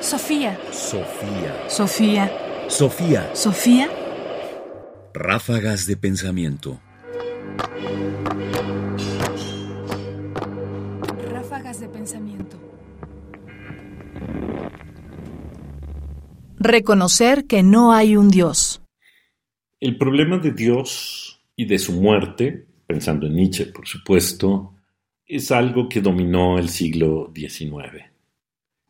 Sofía. Sofía. Sofía. Sofía. Sofía. Ráfagas de pensamiento. Ráfagas de pensamiento. Reconocer que no hay un Dios. El problema de Dios y de su muerte, pensando en Nietzsche, por supuesto, es algo que dominó el siglo XIX.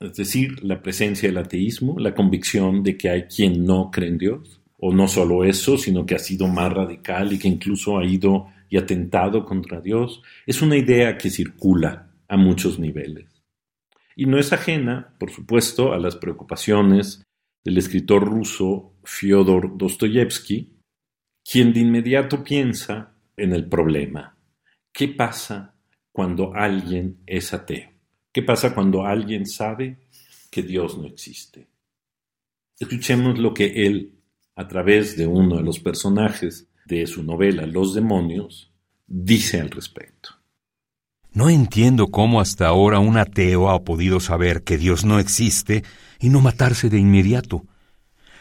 Es decir, la presencia del ateísmo, la convicción de que hay quien no cree en Dios, o no solo eso, sino que ha sido más radical y que incluso ha ido y atentado contra Dios, es una idea que circula a muchos niveles. Y no es ajena, por supuesto, a las preocupaciones del escritor ruso Fyodor Dostoyevsky, quien de inmediato piensa en el problema. ¿Qué pasa cuando alguien es ateo? ¿Qué pasa cuando alguien sabe que Dios no existe? Escuchemos lo que él, a través de uno de los personajes de su novela Los demonios, dice al respecto. No entiendo cómo hasta ahora un ateo ha podido saber que Dios no existe y no matarse de inmediato.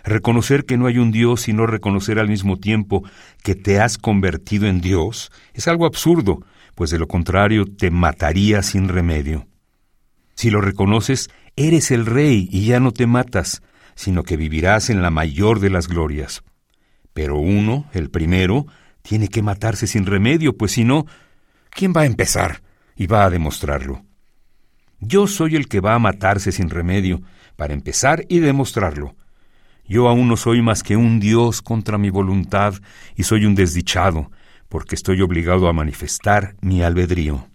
Reconocer que no hay un Dios y no reconocer al mismo tiempo que te has convertido en Dios es algo absurdo, pues de lo contrario te mataría sin remedio. Si lo reconoces, eres el rey y ya no te matas, sino que vivirás en la mayor de las glorias. Pero uno, el primero, tiene que matarse sin remedio, pues si no, ¿quién va a empezar y va a demostrarlo? Yo soy el que va a matarse sin remedio, para empezar y demostrarlo. Yo aún no soy más que un Dios contra mi voluntad y soy un desdichado, porque estoy obligado a manifestar mi albedrío.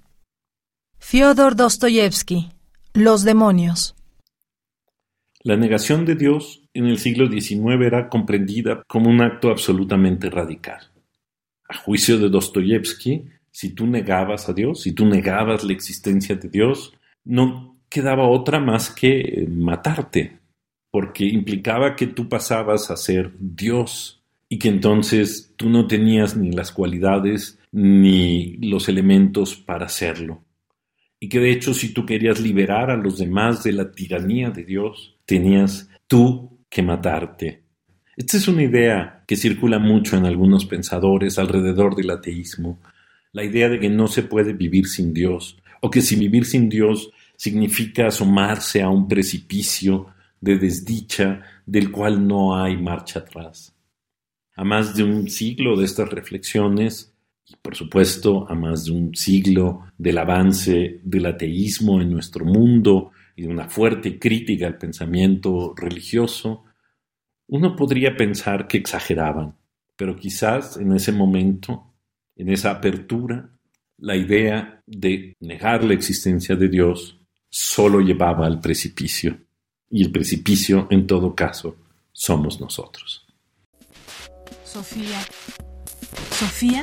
Fyodor Dostoyevsky. Los demonios. La negación de Dios en el siglo XIX era comprendida como un acto absolutamente radical. A juicio de Dostoyevsky, si tú negabas a Dios, si tú negabas la existencia de Dios, no quedaba otra más que matarte, porque implicaba que tú pasabas a ser Dios y que entonces tú no tenías ni las cualidades ni los elementos para hacerlo. Y que de hecho si tú querías liberar a los demás de la tiranía de Dios, tenías tú que matarte. Esta es una idea que circula mucho en algunos pensadores alrededor del ateísmo, la idea de que no se puede vivir sin Dios, o que si vivir sin Dios significa asomarse a un precipicio de desdicha del cual no hay marcha atrás. A más de un siglo de estas reflexiones, y por supuesto a más de un siglo del avance del ateísmo en nuestro mundo y de una fuerte crítica al pensamiento religioso, uno podría pensar que exageraban, pero quizás en ese momento, en esa apertura, la idea de negar la existencia de Dios solo llevaba al precipicio, y el precipicio, en todo caso, somos nosotros. Sofía. Sofía.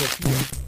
Gracias.